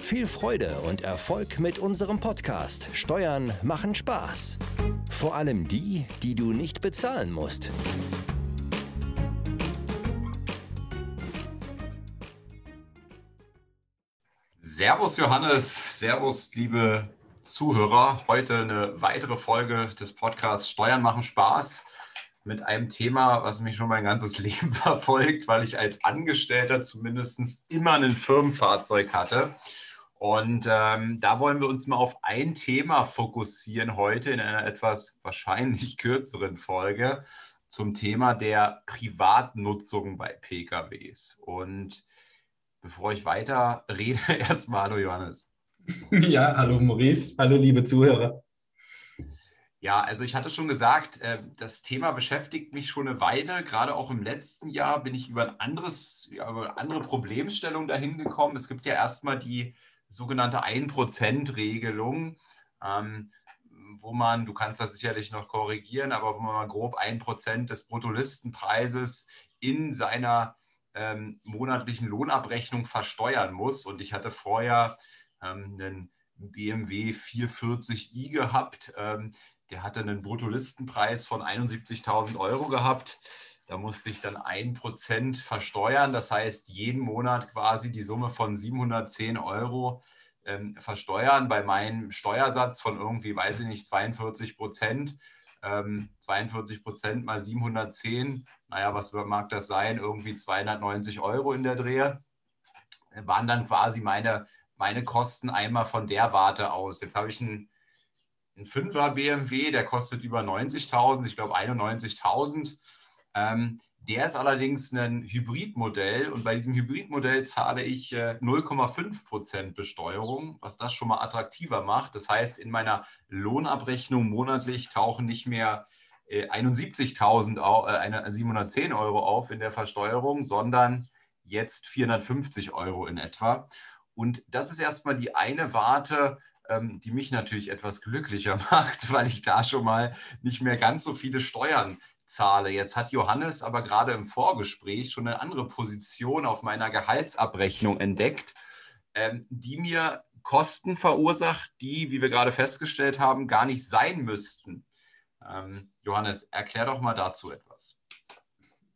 Viel Freude und Erfolg mit unserem Podcast Steuern machen Spaß. Vor allem die, die du nicht bezahlen musst. Servus Johannes, Servus liebe Zuhörer. Heute eine weitere Folge des Podcasts Steuern machen Spaß mit einem Thema, was mich schon mein ganzes Leben verfolgt, weil ich als Angestellter zumindest immer ein Firmenfahrzeug hatte. Und ähm, da wollen wir uns mal auf ein Thema fokussieren heute in einer etwas wahrscheinlich kürzeren Folge zum Thema der Privatnutzung bei PKWs. Und bevor ich weiter rede, erstmal hallo Johannes. Ja, hallo Maurice, hallo liebe Zuhörer. Ja, also ich hatte schon gesagt, äh, das Thema beschäftigt mich schon eine Weile. Gerade auch im letzten Jahr bin ich über ein anderes, über eine andere Problemstellung dahin gekommen. Es gibt ja erstmal die sogenannte 1%-Regelung, ähm, wo man, du kannst das sicherlich noch korrigieren, aber wo man mal grob 1% des Bruttolistenpreises in seiner ähm, monatlichen Lohnabrechnung versteuern muss. Und ich hatte vorher ähm, einen BMW 440i gehabt. Ähm, der hatte einen Bruttolistenpreis von 71.000 Euro gehabt. Da musste ich dann ein Prozent versteuern. Das heißt, jeden Monat quasi die Summe von 710 Euro ähm, versteuern. Bei meinem Steuersatz von irgendwie, weiß ich nicht, 42 Prozent. Ähm, 42 Prozent mal 710, naja, was mag das sein? Irgendwie 290 Euro in der Drehe. Waren dann quasi meine, meine Kosten einmal von der Warte aus. Jetzt habe ich einen, einen 5er BMW, der kostet über 90.000, ich glaube 91.000. Ähm, der ist allerdings ein Hybridmodell und bei diesem Hybridmodell zahle ich äh, 0,5% Besteuerung, was das schon mal attraktiver macht. Das heißt, in meiner Lohnabrechnung monatlich tauchen nicht mehr äh, 71.000, äh, 710 Euro auf in der Versteuerung, sondern jetzt 450 Euro in etwa. Und das ist erstmal die eine Warte, ähm, die mich natürlich etwas glücklicher macht, weil ich da schon mal nicht mehr ganz so viele Steuern zahle. Jetzt hat Johannes aber gerade im Vorgespräch schon eine andere Position auf meiner Gehaltsabrechnung entdeckt, ähm, die mir Kosten verursacht, die, wie wir gerade festgestellt haben, gar nicht sein müssten. Ähm, Johannes, erklär doch mal dazu etwas.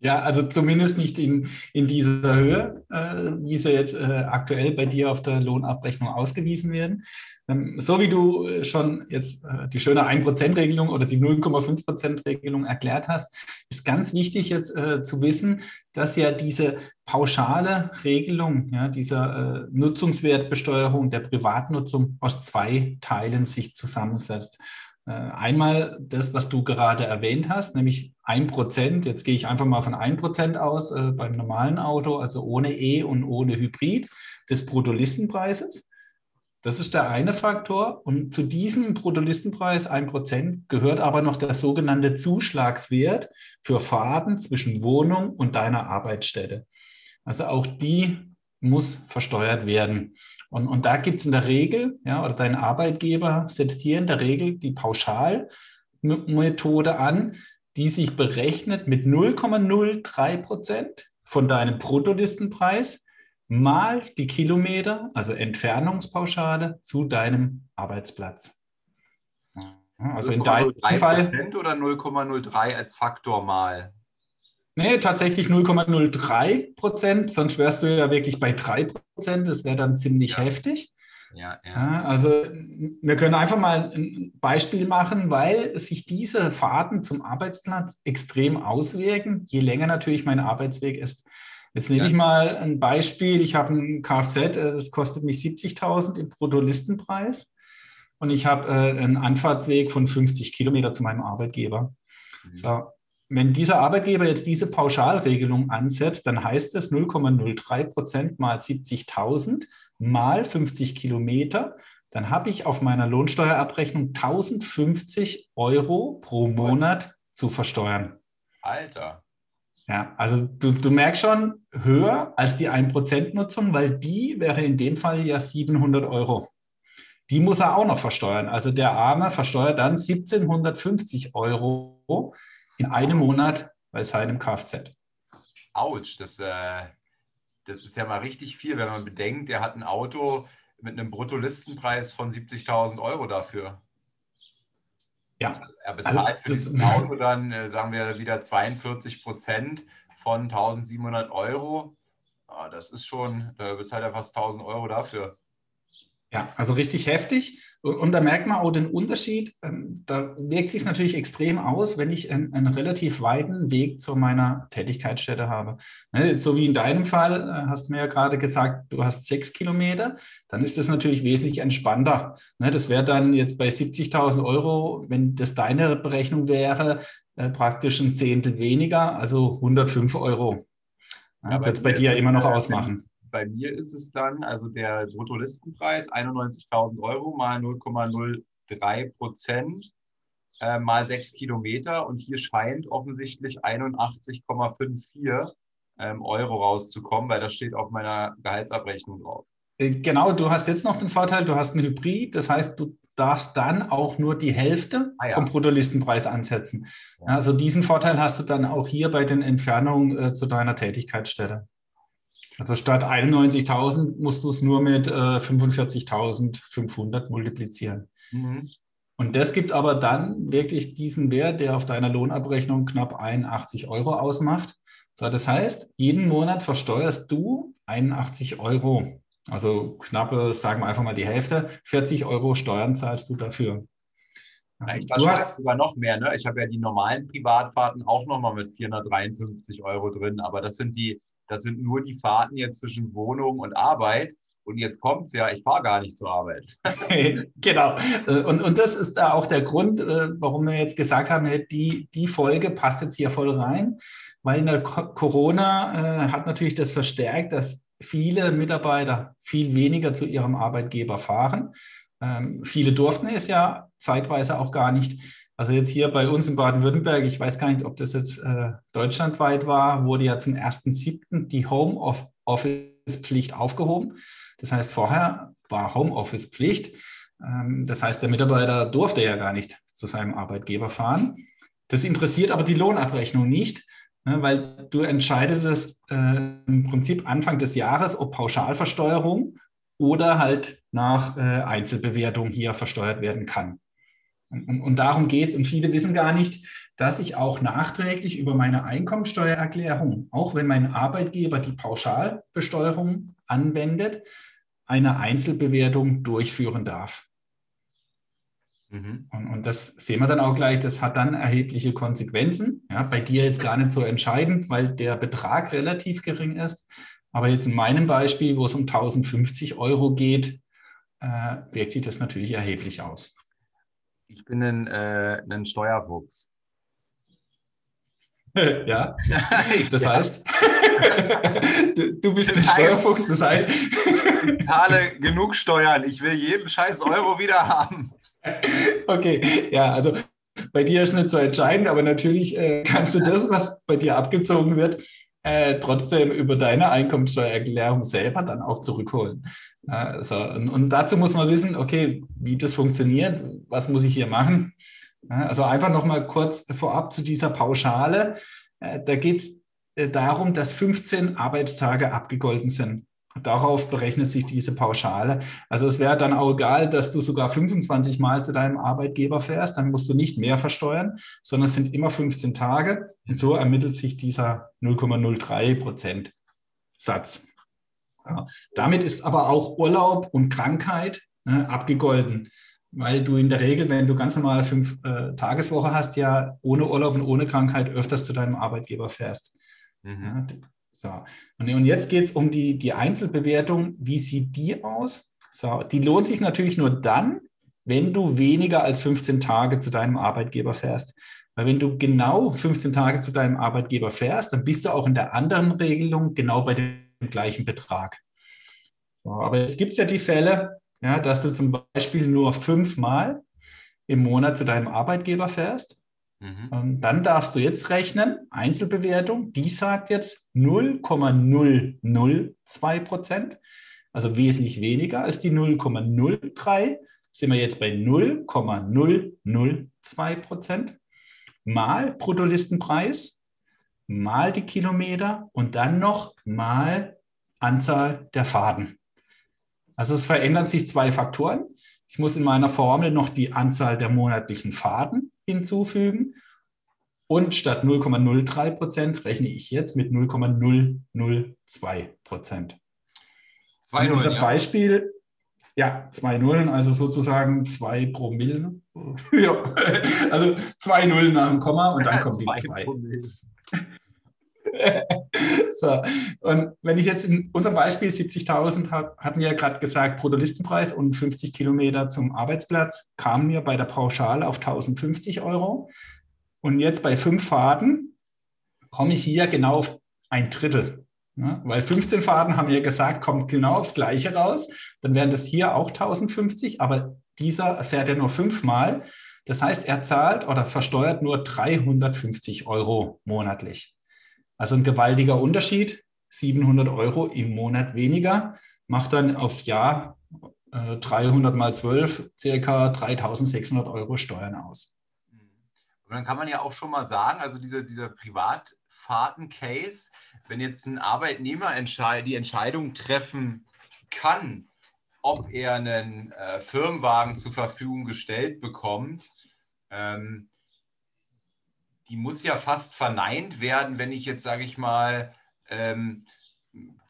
Ja, also zumindest nicht in, in dieser Höhe, äh, wie sie jetzt äh, aktuell bei dir auf der Lohnabrechnung ausgewiesen werden. Ähm, so wie du äh, schon jetzt äh, die schöne 1%-Regelung oder die 0,5%-Regelung erklärt hast, ist ganz wichtig jetzt äh, zu wissen, dass ja diese pauschale Regelung, ja, dieser äh, Nutzungswertbesteuerung der Privatnutzung aus zwei Teilen sich zusammensetzt. Äh, einmal das, was du gerade erwähnt hast, nämlich ein Prozent. Jetzt gehe ich einfach mal von ein Prozent aus äh, beim normalen Auto, also ohne E und ohne Hybrid des Bruttolistenpreises. Das ist der eine Faktor. Und zu diesem Bruttolistenpreis ein Prozent gehört aber noch der sogenannte Zuschlagswert für Fahrten zwischen Wohnung und deiner Arbeitsstätte. Also auch die muss versteuert werden. Und, und da gibt es in der Regel, ja, oder dein Arbeitgeber setzt hier in der Regel die Pauschalmethode an, die sich berechnet mit 0,03 Prozent von deinem Bruttolistenpreis mal die Kilometer, also Entfernungspauschale zu deinem Arbeitsplatz. Also in deinem Fall. Oder 0,03 als Faktor mal? Nee, tatsächlich 0,03 Prozent, sonst wärst du ja wirklich bei 3 Prozent. Das wäre dann ziemlich ja. heftig. Ja, ja. ja, also wir können einfach mal ein Beispiel machen, weil sich diese Fahrten zum Arbeitsplatz extrem auswirken, je länger natürlich mein Arbeitsweg ist. Jetzt nehme ja. ich mal ein Beispiel. Ich habe ein Kfz, äh, das kostet mich 70.000 im Bruttolistenpreis und ich habe äh, einen Anfahrtsweg von 50 Kilometer zu meinem Arbeitgeber. Mhm. So, wenn dieser Arbeitgeber jetzt diese Pauschalregelung ansetzt, dann heißt es 0,03 Prozent mal 70.000 mal 50 Kilometer dann habe ich auf meiner Lohnsteuerabrechnung 1050 Euro pro Monat zu versteuern. Alter. Ja, also du, du merkst schon höher als die 1%-Nutzung, weil die wäre in dem Fall ja 700 Euro. Die muss er auch noch versteuern. Also der Arme versteuert dann 1750 Euro in einem Monat bei seinem Kfz. Autsch, das, äh, das ist ja mal richtig viel, wenn man bedenkt, er hat ein Auto mit einem Bruttolistenpreis von 70.000 Euro dafür. Ja. Er bezahlt also, für das Auto dann, äh, sagen wir, wieder 42 Prozent von 1700 Euro. Ah, das ist schon, da bezahlt er fast 1000 Euro dafür. Ja, also richtig heftig. Und da merkt man auch den Unterschied. Ähm, da wirkt sich natürlich extrem aus, wenn ich einen, einen, relativ weiten Weg zu meiner Tätigkeitsstätte habe. Ne, so wie in deinem Fall, äh, hast du mir ja gerade gesagt, du hast sechs Kilometer, dann ist das natürlich wesentlich entspannter. Ne, das wäre dann jetzt bei 70.000 Euro, wenn das deine Berechnung wäre, äh, praktisch ein Zehntel weniger, also 105 Euro. Ja, Wird es bei dir immer noch ausmachen bei mir ist es dann, also der Bruttolistenpreis 91.000 Euro mal 0,03 Prozent äh, mal 6 Kilometer und hier scheint offensichtlich 81,54 ähm, Euro rauszukommen, weil das steht auf meiner Gehaltsabrechnung drauf. Äh, genau, du hast jetzt noch den Vorteil, du hast ein Hybrid, das heißt, du darfst dann auch nur die Hälfte ah, ja. vom Bruttolistenpreis ansetzen. Ja. Also diesen Vorteil hast du dann auch hier bei den Entfernungen äh, zu deiner Tätigkeitsstelle. Also statt 91.000 musst du es nur mit äh, 45.500 multiplizieren. Mhm. Und das gibt aber dann wirklich diesen Wert, der auf deiner Lohnabrechnung knapp 81 Euro ausmacht. So, das heißt, jeden Monat versteuerst du 81 Euro. Also knappe, sagen wir einfach mal die Hälfte, 40 Euro Steuern zahlst du dafür. Ich du hast sogar noch mehr. Ne? Ich habe ja die normalen Privatfahrten auch nochmal mit 453 Euro drin, aber das sind die das sind nur die Fahrten jetzt zwischen Wohnung und Arbeit. Und jetzt kommt es ja, ich fahre gar nicht zur Arbeit. genau. Äh, und, und das ist da auch der Grund, äh, warum wir jetzt gesagt haben, die, die Folge passt jetzt hier voll rein, weil in der Corona äh, hat natürlich das verstärkt, dass viele Mitarbeiter viel weniger zu ihrem Arbeitgeber fahren. Ähm, viele durften es ja zeitweise auch gar nicht. Also jetzt hier bei uns in Baden-Württemberg, ich weiß gar nicht, ob das jetzt äh, deutschlandweit war, wurde ja zum 1.7. die Homeoffice-Pflicht aufgehoben. Das heißt, vorher war Homeoffice-Pflicht. Ähm, das heißt, der Mitarbeiter durfte ja gar nicht zu seinem Arbeitgeber fahren. Das interessiert aber die Lohnabrechnung nicht, ne, weil du entscheidest es äh, im Prinzip Anfang des Jahres, ob Pauschalversteuerung oder halt nach äh, Einzelbewertung hier versteuert werden kann. Und, und darum geht es. Und viele wissen gar nicht, dass ich auch nachträglich über meine Einkommensteuererklärung, auch wenn mein Arbeitgeber die Pauschalbesteuerung anwendet, eine Einzelbewertung durchführen darf. Mhm. Und, und, das sehen wir dann auch gleich, das hat dann erhebliche Konsequenzen. Ja, bei dir jetzt gar nicht so entscheidend, weil der Betrag relativ gering ist. Aber jetzt in meinem Beispiel, wo es um 1050 Euro geht, äh, wirkt sich das natürlich erheblich aus. Ich bin ein, äh, ein Steuerwuchs. Ja, das heißt, du, du, bist ein Steuerfuchs, das heißt. Ich zahle genug Steuern, ich will jeden scheiß Euro wieder haben. Okay, ja, also bei dir ist nicht so entscheidend, aber natürlich äh, kannst du das, was bei dir abgezogen wird, äh, trotzdem über deine Einkommensteuererklärung selber dann auch zurückholen. Also, und, und, dazu muss man wissen, okay, wie das funktioniert, was muss ich hier machen. Also einfach nochmal kurz vorab zu dieser Pauschale. Äh, da geht es äh, darum, dass 15 Arbeitstage abgegolten sind. Darauf berechnet sich diese Pauschale. Also es wäre dann auch egal, dass du sogar 25 Mal zu deinem Arbeitgeber fährst, dann musst du nicht mehr versteuern, sondern es sind immer 15 Tage. Und so ermittelt sich dieser 0,03 Prozent Satz. Ja. Damit ist aber auch Urlaub und Krankheit ne, abgegolten, weil du in der Regel, wenn du ganz normale fünf äh, Tageswoche hast, ja ohne Urlaub und ohne Krankheit öfters zu deinem Arbeitgeber fährst. Mhm. Ja, so. Und, und jetzt geht es um die, die Einzelbewertung. Wie sieht die aus? So, die lohnt sich natürlich nur dann, wenn du weniger als 15 Tage zu deinem Arbeitgeber fährst. Weil wenn du genau 15 Tage zu deinem Arbeitgeber fährst, dann bist du auch in der anderen Regelung genau bei dem gleichen Betrag. So, aber jetzt gibt es ja die Fälle, ja, dass du zum Beispiel nur fünfmal im Monat zu deinem Arbeitgeber fährst. Mhm. Ähm, dann darfst du jetzt rechnen, Einzelbewertung, die sagt jetzt 0,002 Prozent, also wesentlich weniger als die 0,03. Sind wir jetzt bei 0,002 Prozent mal Bruttolistenpreis, mal die Kilometer und dann noch mal Anzahl der Faden. Also es verändern sich zwei Faktoren. Ich muss in meiner Formel noch die Anzahl der monatlichen Faden hinzufügen. Und statt 0,03 Prozent rechne ich jetzt mit 0,002 Prozent. In unserem. Beispiel, ja, zwei Nullen, also sozusagen zwei Promille. ja, also zwei Nullen nach dem Komma und dann kommt die zwei. so, und wenn ich jetzt in unserem Beispiel 70.000 habe, hatten wir ja gerade gesagt, Bruttolistenpreis und 50 Kilometer zum Arbeitsplatz, kamen mir bei der Pauschale auf 1050 Euro. Und jetzt bei fünf Fahrten komme ich hier genau auf ein Drittel. Ja, weil 15 Fahrten haben wir gesagt, kommt genau aufs Gleiche raus. Dann wären das hier auch 1050, aber dieser fährt ja nur fünfmal. Das heißt, er zahlt oder versteuert nur 350 Euro monatlich. Also ein gewaltiger Unterschied, 700 Euro im Monat weniger, macht dann aufs Jahr äh, 300 mal 12 circa 3600 Euro Steuern aus. Und dann kann man ja auch schon mal sagen, also diese, dieser Privatfahrten-Case, wenn jetzt ein Arbeitnehmer die Entscheidung treffen kann, ob er einen äh, Firmenwagen zur Verfügung gestellt bekommt, ähm, die muss ja fast verneint werden, wenn ich jetzt, sage ich mal, ähm,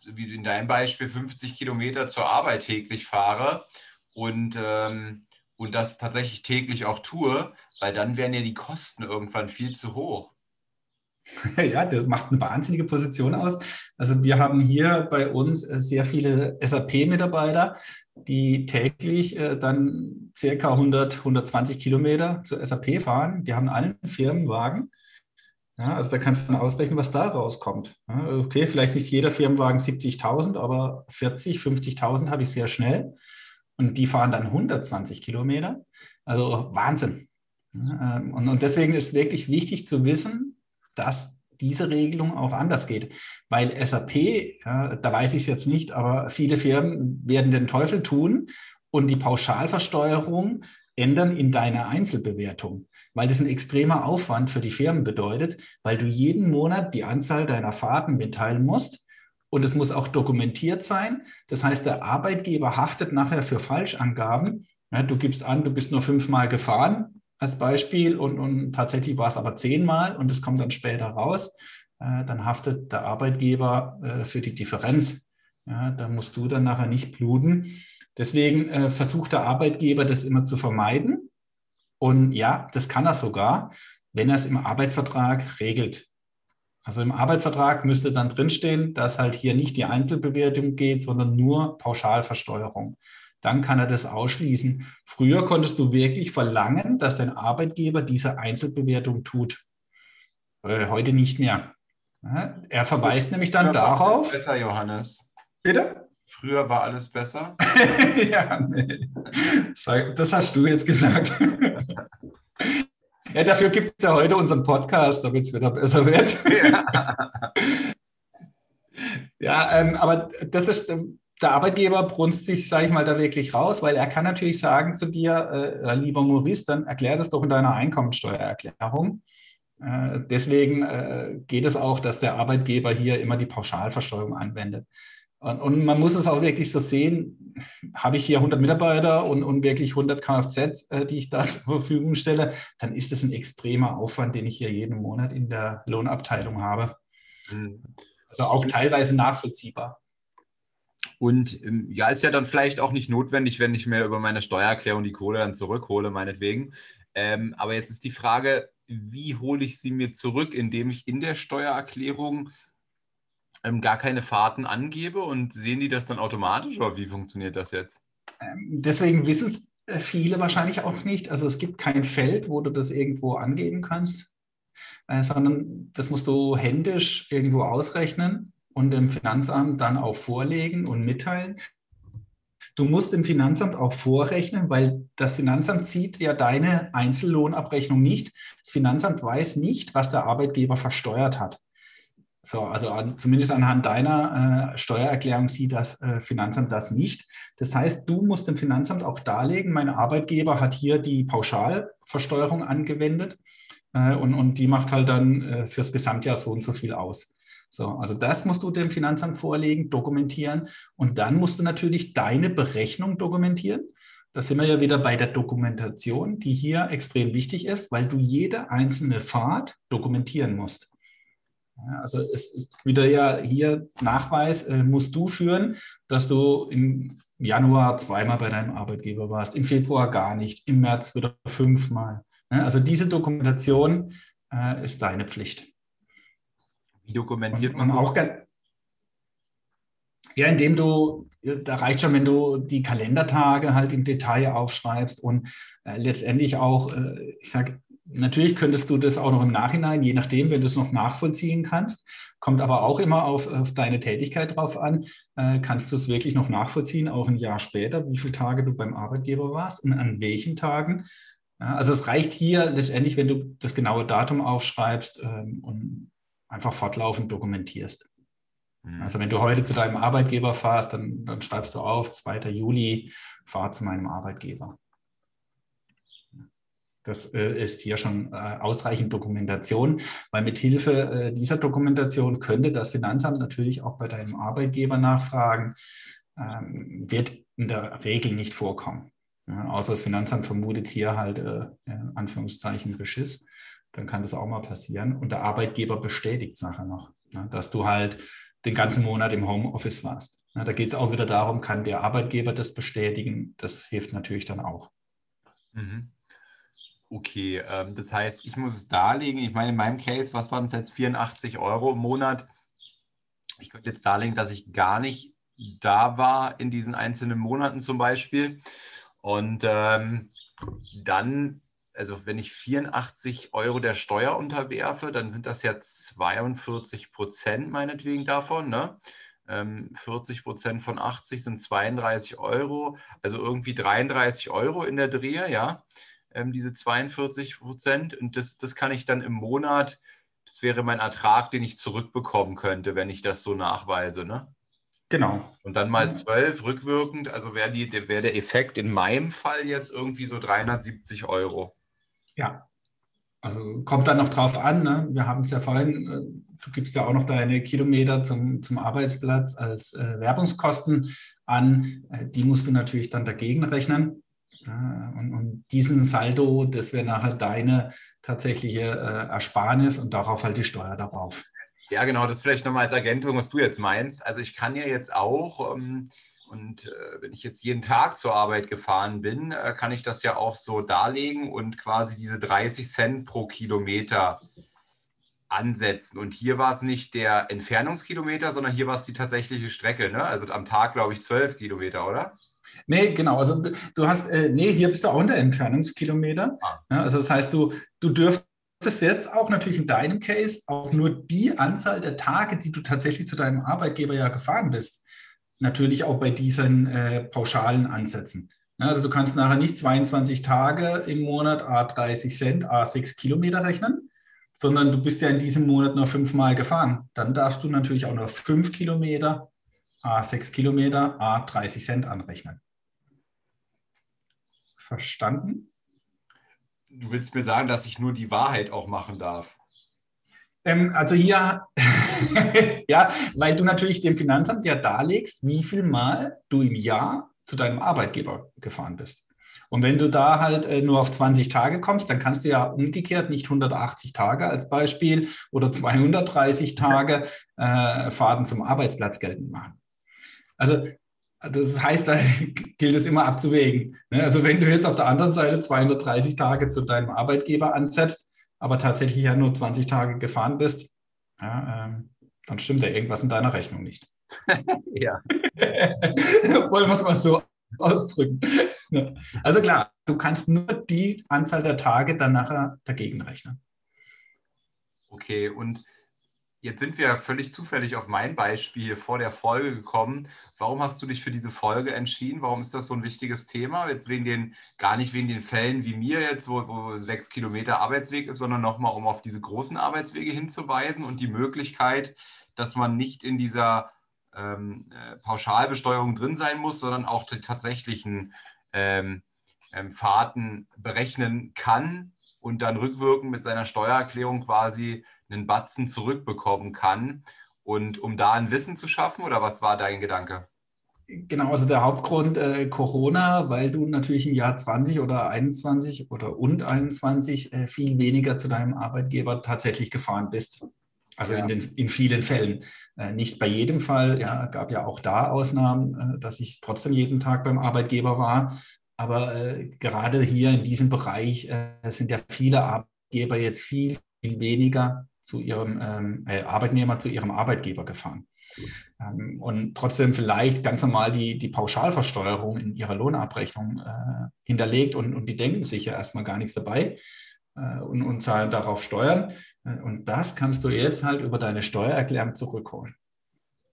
wie in deinem Beispiel 50 Kilometer zur Arbeit täglich fahre und, ähm, und das tatsächlich täglich auch tue, weil dann wären ja die Kosten irgendwann viel zu hoch. Ja, das macht eine wahnsinnige Position aus. Also wir haben hier bei uns äh, sehr viele SAP-Mitarbeiter, die täglich äh, dann circa 100, 120 Kilometer zur SAP fahren. Die haben allen Firmenwagen. Ja, also da kannst du dann ausrechnen, was da rauskommt. Okay, vielleicht nicht jeder Firmenwagen 70.000, aber 40, 50.000 habe ich sehr schnell. Und die fahren dann 120 Kilometer. Also Wahnsinn. Ähm, und, und deswegen ist wirklich wichtig zu wissen, dass diese Regelung auch anders geht. Weil SAP, ja, da weiß ich es jetzt nicht, aber viele Firmen werden den Teufel tun und die Pauschalversteuerung ändern in deiner Einzelbewertung, weil das ein extremer Aufwand für die Firmen bedeutet, weil du jeden Monat die Anzahl deiner Fahrten mitteilen musst und es muss auch dokumentiert sein. Das heißt, der Arbeitgeber haftet nachher für Falschangaben. Ja, du gibst an, du bist nur fünfmal gefahren, als Beispiel und, und tatsächlich war es aber zehnmal und es kommt dann später raus, äh, dann haftet der Arbeitgeber äh, für die Differenz. Ja, da musst du dann nachher nicht bluten. Deswegen äh, versucht der Arbeitgeber das immer zu vermeiden. Und ja, das kann er sogar, wenn er es im Arbeitsvertrag regelt. Also im Arbeitsvertrag müsste dann drinstehen, dass halt hier nicht die Einzelbewertung geht, sondern nur Pauschalversteuerung dann kann er das ausschließen. Früher konntest du wirklich verlangen, dass dein Arbeitgeber diese Einzelbewertung tut. Äh, heute nicht mehr. Er verweist Früher nämlich dann darauf. Besser, Johannes. Bitte? Früher war alles besser. ja, nee. Das hast du jetzt gesagt. ja, dafür gibt es ja heute unseren Podcast, damit es wieder besser wird. ja, ja ähm, aber das ist, ähm, der Arbeitgeber brunst sich, sage ich mal, da wirklich raus, weil er kann natürlich sagen zu dir, äh, lieber Maurice, dann erklär das doch in deiner Einkommensteuererklärung. Äh, deswegen äh, geht es auch, dass der Arbeitgeber hier immer die Pauschalversteuerung anwendet. Und, und, man muss es auch wirklich so sehen, habe ich hier 100 Mitarbeiter und, und wirklich 100 Kfz, äh, die ich da zur Verfügung stelle, dann ist das ein extremer Aufwand, den ich hier jeden Monat in der Lohnabteilung habe. Mhm. Also auch teilweise nachvollziehbar. Und ähm, ja, ist ja dann vielleicht auch nicht notwendig, wenn ich mir über meine Steuererklärung die Kohle dann zurückhole, meinetwegen. Ähm, aber jetzt ist die Frage, wie hole ich sie mir zurück, indem ich in der Steuererklärung ähm, gar keine Fahrten angebe und sehen die das dann automatisch oder wie funktioniert das jetzt? Ähm, deswegen wissen es äh, viele wahrscheinlich auch nicht. Also es gibt kein Feld, wo du das irgendwo angeben kannst, äh, sondern das musst du händisch irgendwo ausrechnen und dem Finanzamt dann auch vorlegen und mitteilen. du musst dem Finanzamt auch vorrechnen, weil das Finanzamt sieht ja deine Einzellohnabrechnung nicht. Das Finanzamt weiß nicht, was der Arbeitgeber versteuert hat. So, also an, zumindest anhand deiner äh, Steuererklärung sieht das äh, Finanzamt das nicht. Das heißt, du musst dem Finanzamt auch darlegen, mein Arbeitgeber hat hier die Pauschalversteuerung angewendet äh, und, und die macht halt dann äh, fürs Gesamtjahr so und so viel aus. So, also das musst du dem Finanzamt vorlegen, dokumentieren und dann musst du natürlich deine Berechnung dokumentieren. Da sind wir ja wieder bei der Dokumentation, die hier extrem wichtig ist, weil du jede einzelne Fahrt dokumentieren musst. Ja, also es ist wieder ja hier Nachweis äh, musst du führen, dass du im Januar zweimal bei deinem Arbeitgeber warst, im Februar gar nicht, im März wieder fünfmal. Ja, also diese Dokumentation äh, ist deine Pflicht. Wie dokumentiert man und, und auch ja, indem du, da reicht schon, wenn du die Kalendertage halt im Detail aufschreibst und äh, letztendlich auch, äh, ich sage, Natürlich könntest du das auch noch im Nachhinein, je nachdem, wenn du es noch nachvollziehen kannst, kommt aber auch immer auf, auf deine Tätigkeit drauf an, äh, kannst du es wirklich noch nachvollziehen, auch ein Jahr später, wie viele Tage du beim Arbeitgeber warst und an welchen Tagen. Ja, also es reicht hier letztendlich, wenn du das genaue Datum aufschreibst ähm, und einfach fortlaufend dokumentierst. Mhm. Also wenn du heute zu deinem Arbeitgeber fahrst, dann, dann schreibst du auf, 2. Juli, fahr zu meinem Arbeitgeber. Das äh, ist hier schon äh, ausreichend Dokumentation, weil mit Hilfe äh, dieser Dokumentation könnte das Finanzamt natürlich auch bei deinem Arbeitgeber nachfragen, ähm, wird in der Regel nicht vorkommen. Ja, außer das Finanzamt vermutet hier halt, in Anführungszeichen, Beschiss. Dann kann das auch mal passieren. Und der Arbeitgeber bestätigt Sache noch, ne, dass du halt den ganzen Monat im Homeoffice warst. Ja, da geht es auch wieder darum, kann der Arbeitgeber das bestätigen? Das hilft natürlich dann auch. Mhm. Okay, ähm, das heißt, ich muss es darlegen. Ich meine, in meinem Case, was waren es jetzt? 84 Euro im Monat. Ich könnte jetzt darlegen, dass ich gar nicht da war in diesen einzelnen Monaten zum Beispiel. Und ähm, dann, also wenn ich 84 Euro der Steuer unterwerfe, dann sind das ja 42 Prozent meinetwegen davon. Ne? 40 ähm, Prozent von 80 sind 32 Euro, also irgendwie 33 Euro in der Drehe, ja ähm, diese 42 Prozent. Und das, das kann ich dann im Monat, das wäre mein Ertrag, den ich zurückbekommen könnte, wenn ich das so nachweise. Ne? Genau. Und dann mal 12 rückwirkend, also wäre wär der Effekt in meinem Fall jetzt irgendwie so 370 Euro. Ja, also kommt dann noch drauf an, ne? wir haben es ja vorhin, äh, du gibst ja auch noch deine Kilometer zum, zum Arbeitsplatz als äh, Werbungskosten an. Äh, die musst du natürlich dann dagegen rechnen. Und, und, diesen Saldo, das wäre nachher deine tatsächliche äh, Ersparnis und darauf halt die Steuer darauf. Ja, genau, das vielleicht nochmal als Ergänzung, was du jetzt meinst. Also ich kann ja jetzt auch, ähm, und äh, wenn ich jetzt jeden Tag zur Arbeit gefahren bin, äh, kann ich das ja auch so darlegen und quasi diese 30 Cent pro Kilometer ansetzen. Und hier war es nicht der Entfernungskilometer, sondern hier war es die tatsächliche Strecke. Ne? Also am Tag, glaube ich, 12 Kilometer, oder? Nee, genau. Also du hast, äh, nee, hier bist du auch in der Entfernungskilometer. Ah. Ja, also das heißt, du, du dürftest jetzt auch natürlich in deinem Case auch nur die Anzahl der Tage, die du tatsächlich zu deinem Arbeitgeber ja gefahren bist, natürlich auch bei diesen äh, pauschalen ansetzen. Ja, also du kannst nachher nicht 22 Tage im Monat A 30 Cent, A 6 Kilometer rechnen, sondern du bist ja in diesem Monat nur fünfmal gefahren. Dann darfst du natürlich auch nur fünf Kilometer A 6 Kilometer, A 30 Cent anrechnen. Verstanden? Du willst mir sagen, dass ich nur die Wahrheit auch machen darf. Ähm, also hier, ja, weil du natürlich dem Finanzamt ja darlegst, wie viel Mal du im Jahr zu deinem Arbeitgeber gefahren bist. Und wenn du da halt äh, nur auf 20 Tage kommst, dann kannst du ja umgekehrt nicht 180 Tage als Beispiel oder 230 Tage äh, Fahrten zum Arbeitsplatz geltend machen. Also das heißt, da gilt es immer abzuwägen. Ne? Also wenn du jetzt auf der anderen Seite 230 Tage zu deinem Arbeitgeber ansetzt, aber tatsächlich ja nur 20 Tage gefahren bist, ja, ähm, dann stimmt ja irgendwas in deiner Rechnung nicht. ja. Wollen wir es mal so ausdrücken. Also klar, du kannst nur die Anzahl der Tage dann nachher dagegen rechnen. Okay, und Jetzt sind wir völlig zufällig auf mein Beispiel vor der Folge gekommen. Warum hast du dich für diese Folge entschieden? Warum ist das so ein wichtiges Thema? Jetzt wegen den, gar nicht wegen den Fällen wie mir jetzt, wo, wo sechs Kilometer Arbeitsweg ist, sondern nochmal, um auf diese großen Arbeitswege hinzuweisen und die Möglichkeit, dass man nicht in dieser ähm, äh, Pauschalbesteuerung drin sein muss, sondern auch die tatsächlichen ähm, ähm, Fahrten berechnen kann und dann rückwirkend mit seiner Steuererklärung quasi einen Batzen zurückbekommen kann. Und um da ein Wissen zu schaffen, oder was war dein Gedanke? Genau, also der Hauptgrund äh, Corona, weil du natürlich im Jahr 20 oder 21 oder und 21 äh, viel weniger zu deinem Arbeitgeber tatsächlich gefahren bist. Also ja. in, den, in vielen Fällen. Äh, nicht bei jedem Fall, ja, gab ja auch da Ausnahmen, äh, dass ich trotzdem jeden Tag beim Arbeitgeber war. Aber äh, gerade hier in diesem Bereich äh, sind ja viele Arbeitgeber jetzt viel, viel weniger zu ihrem ähm, äh, Arbeitnehmer zu ihrem Arbeitgeber gefahren. Ähm, und trotzdem vielleicht ganz normal die, die Pauschalversteuerung in ihrer Lohnabrechnung äh, hinterlegt und, und die denken sich ja erstmal gar nichts dabei äh, und, und zahlen darauf Steuern. Äh, und das kannst du jetzt halt über deine Steuererklärung zurückholen.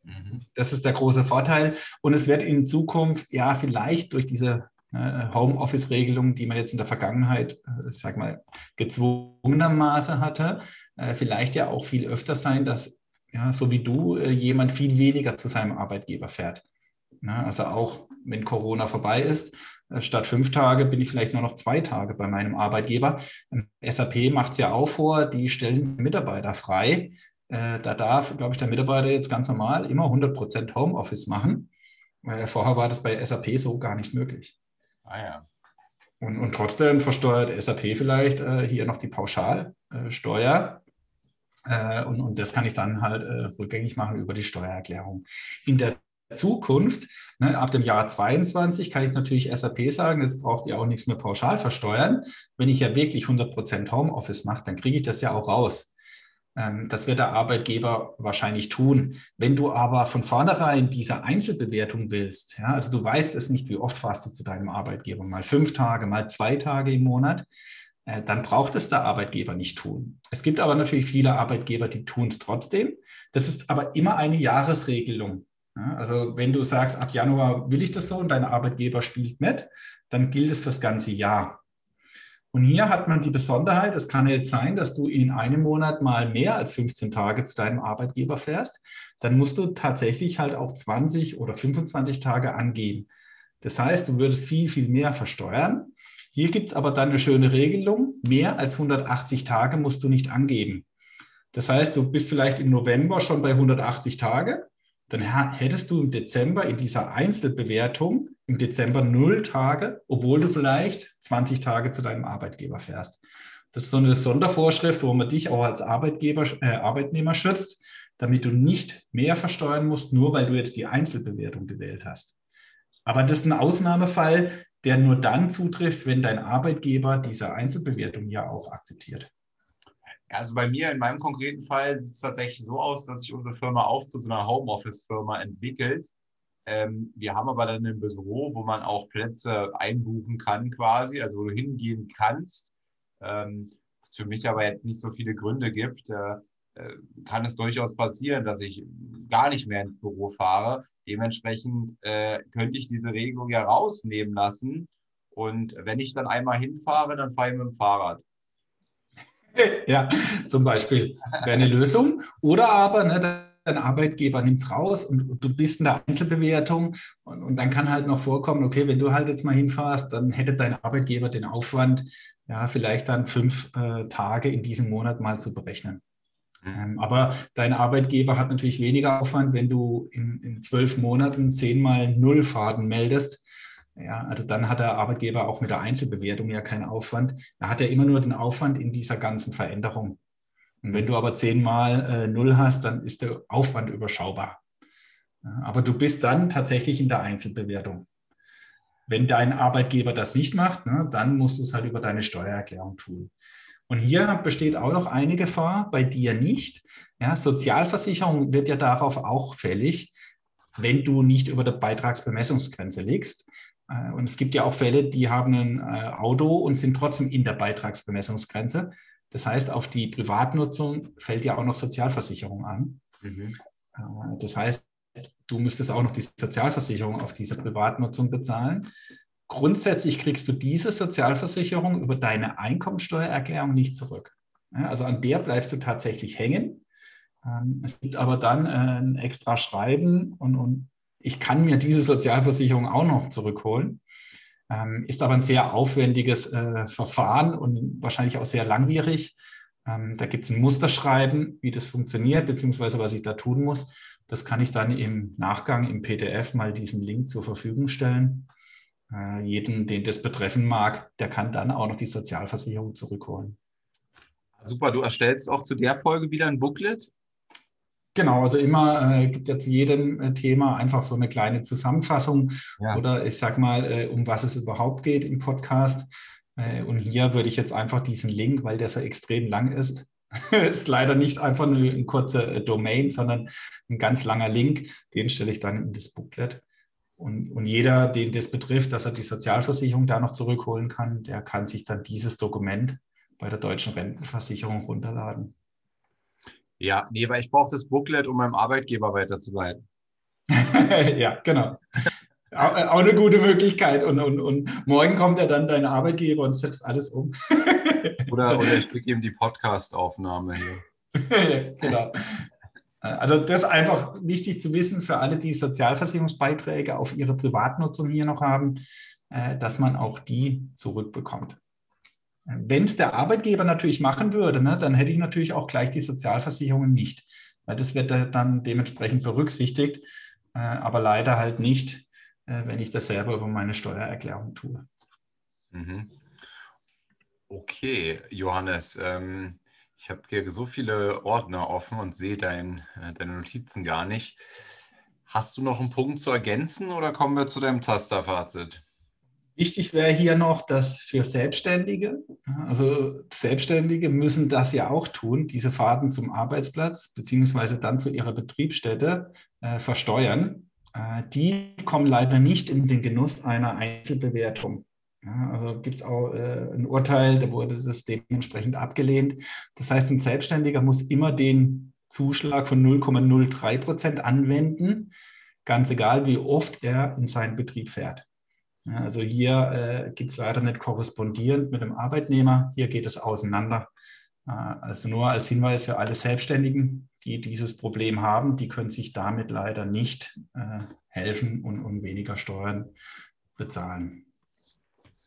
Mhm. Das ist der große Vorteil. Und es wird in Zukunft ja vielleicht durch diese äh, Homeoffice-Regelung, die man jetzt in der Vergangenheit, äh, sag mal, gezwungenermaßen hatte, äh, vielleicht ja auch viel öfter sein, dass, ja, so wie du, jemand viel weniger zu seinem Arbeitgeber fährt. also auch wenn Corona vorbei ist, statt fünf Tage bin ich vielleicht nur noch zwei Tage bei meinem Arbeitgeber. Ähm, SAP macht es ja auch vor, die stellen Mitarbeiter frei. Da darf, glaube ich, der Mitarbeiter jetzt ganz normal immer 100 Prozent Homeoffice machen. Vorher war das bei SAP so gar nicht möglich. Ah ja. Und, und trotzdem versteuert SAP vielleicht äh, hier noch die Pauschalsteuer. Äh, und, und das kann ich dann halt äh, rückgängig machen über die Steuererklärung. In der Zukunft, ne, ab dem Jahr 22, kann ich natürlich SAP sagen, jetzt braucht ihr auch nichts mehr pauschal versteuern. Wenn ich ja wirklich 100% Homeoffice mache, dann kriege ich das ja auch raus. Ähm, das wird der Arbeitgeber wahrscheinlich tun. Wenn du aber von vornherein diese Einzelbewertung willst, ja, also du weißt es nicht, wie oft fahrst du zu deinem Arbeitgeber, mal fünf Tage, mal zwei Tage im Monat, äh, dann braucht es der Arbeitgeber nicht tun. Es gibt aber natürlich viele Arbeitgeber, die tun es trotzdem. Das ist aber immer eine Jahresregelung. Ja, also wenn du sagst, ab Januar will ich das so und dein Arbeitgeber spielt mit, dann gilt es fürs ganze Jahr. Und hier hat man die Besonderheit, es kann jetzt sein, dass du in einem Monat mal mehr als 15 Tage zu deinem Arbeitgeber fährst, dann musst du tatsächlich halt auch 20 oder 25 Tage angeben. Das heißt, du würdest viel, viel mehr versteuern. Hier gibt es aber dann eine schöne Regelung, mehr als 180 Tage musst du nicht angeben. Das heißt, du bist vielleicht im November schon bei 180 Tage, dann hättest du im Dezember in dieser Einzelbewertung im Dezember null Tage, obwohl du vielleicht 20 Tage zu deinem Arbeitgeber fährst. Das ist so eine Sondervorschrift, wo man dich auch als Arbeitgeber, äh, Arbeitnehmer schützt, damit du nicht mehr versteuern musst, nur weil du jetzt die Einzelbewertung gewählt hast. Aber das ist ein Ausnahmefall, der nur dann zutrifft, wenn dein Arbeitgeber diese Einzelbewertung ja auch akzeptiert. Also bei mir in meinem konkreten Fall sieht es tatsächlich so aus, dass sich unsere Firma auch zu so einer Homeoffice-Firma entwickelt. Ähm, wir haben aber dann ein Büro, wo man auch Plätze einbuchen kann quasi, also wo du hingehen kannst. Ähm, was für mich aber jetzt nicht so viele Gründe gibt, äh, äh, kann es durchaus passieren, dass ich gar nicht mehr ins Büro fahre. Dementsprechend äh, könnte ich diese Regelung ja rausnehmen lassen. Und wenn ich dann einmal hinfahre, dann fahre ich mit dem Fahrrad. Ja, zum Beispiel wäre eine Lösung. Oder aber, ne, dein Arbeitgeber nimmt es raus und, du bist in der Einzelbewertung und, und, dann kann halt noch vorkommen, okay, wenn du halt jetzt mal hinfährst, dann hätte dein Arbeitgeber den Aufwand, ja, vielleicht dann fünf äh, Tage in diesem Monat mal zu berechnen. Mhm. Ähm, aber dein Arbeitgeber hat natürlich weniger Aufwand, wenn du in, in zwölf Monaten zehnmal null Faden meldest. Ja, also dann hat der Arbeitgeber auch mit der Einzelbewertung ja keinen Aufwand. Da hat er immer nur den Aufwand in dieser ganzen Veränderung. Und wenn du aber zehnmal äh, null hast, dann ist der Aufwand überschaubar. Aber du bist dann tatsächlich in der Einzelbewertung. Wenn dein Arbeitgeber das nicht macht, ne, dann musst du es halt über deine Steuererklärung tun. Und hier besteht auch noch eine Gefahr, bei dir nicht. Ja, Sozialversicherung wird ja darauf auch fällig, wenn du nicht über der Beitragsbemessungsgrenze liegst. Äh, und es gibt ja auch Fälle, die haben ein äh, Auto und sind trotzdem in der Beitragsbemessungsgrenze Das heißt, auf die Privatnutzung fällt ja auch noch Sozialversicherung an. Mhm. Äh, das heißt, du müsstest auch noch die Sozialversicherung auf diese Privatnutzung bezahlen. Grundsätzlich kriegst du diese Sozialversicherung über deine Einkommensteuererklärung nicht zurück. Also an der bleibst du tatsächlich hängen. Ähm, es gibt aber dann äh, ein extra Schreiben und, und ich kann mir diese Sozialversicherung auch noch zurückholen. Ähm, ist aber ein sehr aufwendiges äh, Verfahren und wahrscheinlich auch sehr langwierig. Ähm, da gibt es ein Musterschreiben, wie das funktioniert, beziehungsweise was ich da tun muss. Das kann ich dann im Nachgang im PDF mal diesen Link zur Verfügung stellen. Äh, jeden, den das betreffen mag, der kann dann auch noch die Sozialversicherung zurückholen. Super, du erstellst auch zu der Folge wieder ein Booklet? Genau, also immer äh, gibt ja zu jedem äh, Thema einfach so eine kleine Zusammenfassung ja. oder ich sag mal, äh, um was es überhaupt geht im Podcast. Äh, und hier würde ich jetzt einfach diesen Link, weil der so extrem lang ist, ist leider nicht einfach nur ein kurzer äh, Domain, sondern ein ganz langer Link. Den stelle ich dann in das Booklet. Und, und jeder, den das betrifft, dass er die Sozialversicherung da noch zurückholen kann, der kann sich dann dieses Dokument bei der deutschen Rentenversicherung runterladen. Ja, nee, weil ich brauche das Booklet, um meinem Arbeitgeber weiterzuleiten. ja, genau. Auch, äh, auch, eine gute Möglichkeit. Und, und, und morgen kommt ja dann dein Arbeitgeber und setzt alles um. oder, oder ich kriege ihm die Podcast-Aufnahme hier. genau. Also das ist einfach wichtig zu wissen für alle, die Sozialversicherungsbeiträge auf ihre Privatnutzung hier noch haben, äh, dass man auch die zurückbekommt. Wenn es der Arbeitgeber natürlich machen würde, ne, dann hätte ich natürlich auch gleich die Sozialversicherungen nicht, weil das wird dann dementsprechend berücksichtigt, äh, aber leider halt nicht, äh, wenn ich das selber über meine Steuererklärung tue. Mhm. Okay, Johannes. Ähm ich habe hier so viele Ordner offen und sehe dein, äh, deine Notizen gar nicht. Hast du noch einen Punkt zu ergänzen oder kommen wir zu deinem Tasterfazit? Wichtig wäre hier noch, dass für Selbstständige, also Selbstständige müssen das ja auch tun, diese Fahrten zum Arbeitsplatz beziehungsweise dann zu ihrer Betriebsstätte äh, versteuern. Äh, die kommen leider nicht in den Genuss einer Einzelbewertung. Ja, also gibt es auch äh, ein Urteil, da wurde es dementsprechend abgelehnt. Das heißt, ein Selbstständiger muss immer den Zuschlag von 0,03 Prozent anwenden, ganz egal, wie oft er in seinen Betrieb fährt. Also hier äh, gibt es leider nicht korrespondierend mit dem Arbeitnehmer. Hier geht es auseinander. Äh, also nur als Hinweis für alle Selbstständigen, die dieses Problem haben, die können sich damit leider nicht äh, helfen und, und weniger Steuern bezahlen.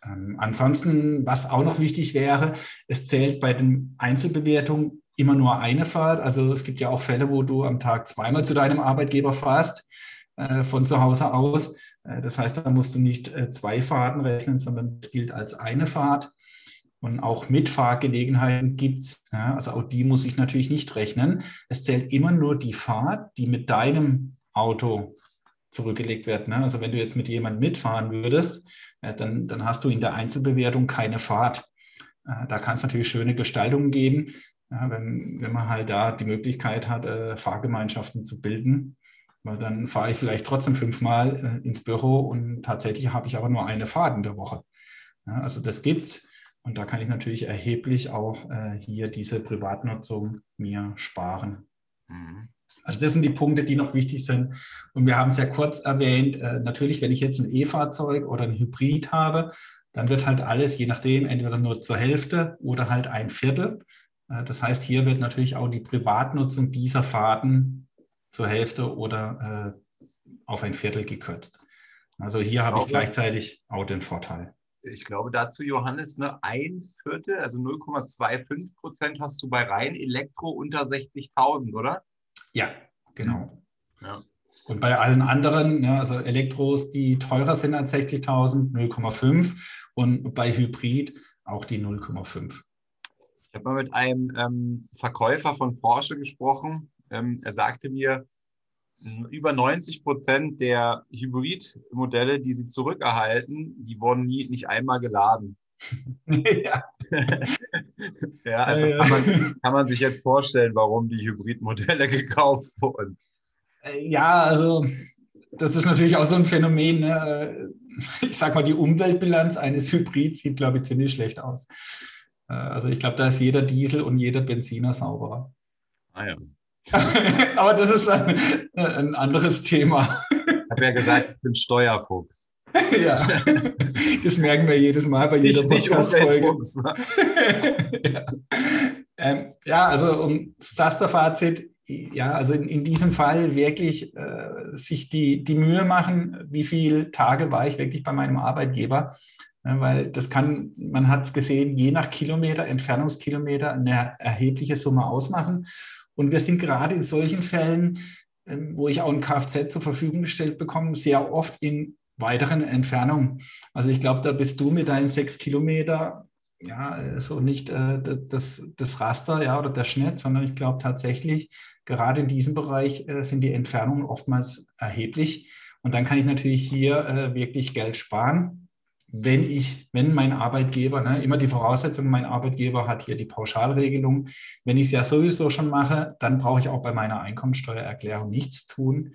Ähm, ansonsten, was auch noch wichtig wäre, es zählt bei den Einzelbewertungen immer nur eine Fahrt. Also es gibt ja auch Fälle, wo du am Tag zweimal zu deinem Arbeitgeber fährst, äh, von zu Hause aus. Äh, das heißt, da musst du nicht äh, zwei Fahrten rechnen, sondern es gilt als eine Fahrt. Und auch Mitfahrgelegenheiten gibt es. Ja, also auch die muss ich natürlich nicht rechnen. Es zählt immer nur die Fahrt, die mit deinem Auto zurückgelegt wird. Ne? Also wenn du jetzt mit jemandem mitfahren würdest, äh, dann, dann hast du in der Einzelbewertung keine Fahrt. Äh, da kann es natürlich schöne Gestaltungen geben, wenn, wenn man halt da die Möglichkeit hat, äh, Fahrgemeinschaften zu bilden. Weil dann fahre ich vielleicht trotzdem fünfmal ins Büro und tatsächlich habe ich aber nur eine Fahrt in der Woche. Also das gibt's. Und da kann ich natürlich erheblich auch hier diese Privatnutzung mir sparen. Mhm. Also das sind die Punkte, die noch wichtig sind. Und wir haben es ja kurz erwähnt, äh, natürlich, wenn ich jetzt ein E-Fahrzeug oder ein Hybrid habe, dann wird halt alles, je nachdem, entweder nur zur Hälfte oder halt ein Viertel. Äh, das heißt, hier wird natürlich auch die Privatnutzung dieser Fahrten zur Hälfte oder äh, auf ein Viertel gekürzt. Also hier habe ich gleichzeitig auch den Vorteil. Ich glaube dazu, Johannes, ne, ein Viertel, also 0,25 Prozent hast du bei rein Elektro unter 60.000, oder? Ja, genau. Ja. Und bei allen anderen, ja, also Elektros, die teurer sind als 60.000, 0,5 und bei Hybrid auch die 0,5. Ich habe mal mit einem ähm, Verkäufer von Porsche gesprochen. Ähm, er sagte mir, über 90 Prozent der Hybridmodelle, die sie zurückerhalten, die wurden nie, nicht einmal geladen. ja. ja, also kann man, kann man sich jetzt vorstellen, warum die Hybridmodelle gekauft wurden. Äh, ja, also das ist natürlich auch so ein Phänomen. Ne? Ich sag mal, die Umweltbilanz eines Hybrids sieht, glaube ich, ziemlich schlecht aus. Äh, also ich glaube, da ist jeder Diesel und jeder Benziner sauberer. Ah ja. Aber das ist ein, ein anderes Thema. Ich habe ja gesagt, ich bin Steuerfuchs. ja, das merken wir jedes Mal bei jeder Podcast-Folge. ja. Ähm, ja, also um das Zaster-Fazit, ja, also in, in, diesem Fall wirklich äh, sich die, die Mühe machen, wie viele Tage war ich wirklich bei meinem Arbeitgeber, ja, weil das kann, man hat es gesehen, je nach Kilometer, Entfernungskilometer eine erhebliche Summe ausmachen. Und wir sind gerade in solchen Fällen, äh, wo ich auch ein Kfz zur Verfügung gestellt bekomme, sehr oft in weiteren Entfernungen. Also ich glaube, da bist du mit deinen sechs Kilometer ja so nicht äh, das, das Raster ja, oder der Schnitt, sondern ich glaube tatsächlich, gerade in diesem Bereich äh, sind die Entfernungen oftmals erheblich. Und dann kann ich natürlich hier äh, wirklich Geld sparen, wenn ich, wenn mein Arbeitgeber, ne, immer die Voraussetzung, mein Arbeitgeber hat hier die Pauschalregelung. Wenn ich es ja sowieso schon mache, dann brauche ich auch bei meiner Einkommensteuererklärung nichts tun.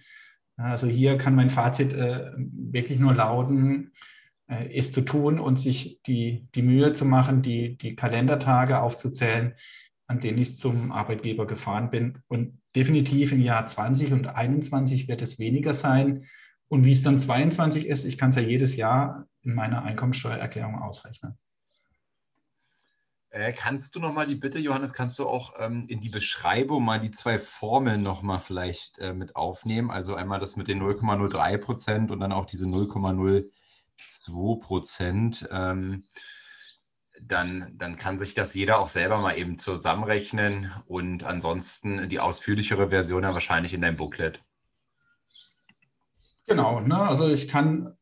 Also hier kann mein Fazit äh, wirklich nur lauten, äh, ist zu tun und sich die, die Mühe zu machen, die, die Kalendertage aufzuzählen, an denen ich zum Arbeitgeber gefahren bin. Und definitiv im Jahr 20 und 21 wird es weniger sein. Und wie es dann 22 ist, ich kann es ja jedes Jahr in meiner Einkommensteuererklärung ausrechnen. Äh, kannst du nochmal die Bitte, Johannes, kannst du auch ähm, in die Beschreibung mal die zwei Formeln nochmal vielleicht äh, mit aufnehmen? Also einmal das mit den 0,03 Prozent und dann auch diese 0,02 Prozent. Ähm, dann, dann kann sich das jeder auch selber mal eben zusammenrechnen und ansonsten die ausführlichere Version ja wahrscheinlich in deinem Booklet. Genau, ne? also ich kann,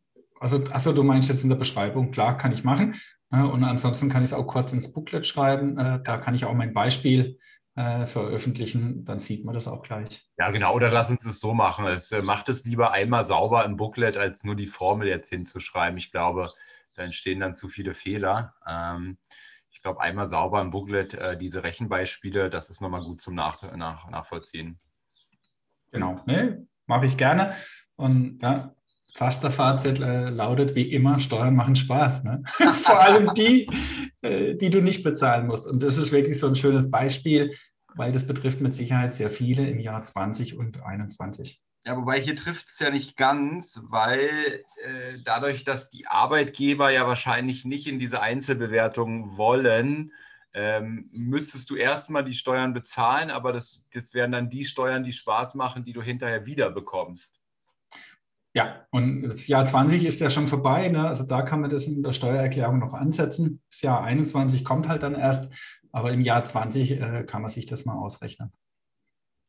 also, also du meinst jetzt in der Beschreibung, klar, kann ich machen. Und ansonsten kann ich es auch kurz ins Booklet schreiben. Äh, da kann ich auch mein Beispiel äh, veröffentlichen, dann sieht man das auch gleich. Ja, genau. Oder lass uns es so machen. Es äh, macht es lieber einmal sauber im Booklet, als nur die Formel jetzt hinzuschreiben. Ich glaube, da entstehen dann zu viele Fehler. Ähm, ich glaube, einmal sauber im Booklet diese Rechenbeispiele, das ist nochmal gut zum Nach nach Nachvollziehen. Genau, ne, mache ich gerne. Und ja, Zasterfazit äh, lautet wie immer, Steuern machen Spaß. Ne? Vor allem die, äh, die du nicht bezahlen musst. Und das ist wirklich so ein schönes Beispiel, weil das betrifft mit Sicherheit sehr viele im Jahr 20 und 21. Ja, wobei hier trifft es ja nicht ganz, weil äh, dadurch, dass die Arbeitgeber ja wahrscheinlich nicht in diese Einzelbewertung wollen, ähm, müsstest du erstmal die Steuern bezahlen, aber das, das wären dann die Steuern, die Spaß machen, die du hinterher wieder bekommst. Ja, und das Jahr 20 ist ja schon vorbei. Ne? Also da kann man das in der Steuererklärung noch ansetzen. Das Jahr 21 kommt halt dann erst, aber im Jahr 20 äh, kann man sich das mal ausrechnen.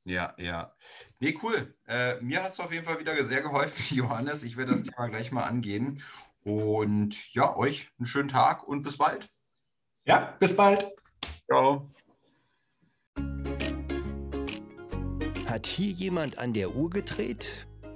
Ja, ja. Nee, cool. Äh, mir hast du auf jeden Fall wieder sehr geholfen, Johannes. Ich werde das Thema gleich mal angehen. Und ja, euch einen schönen Tag und bis bald. Ja, bis bald. Ciao. Hat hier jemand an der Uhr gedreht?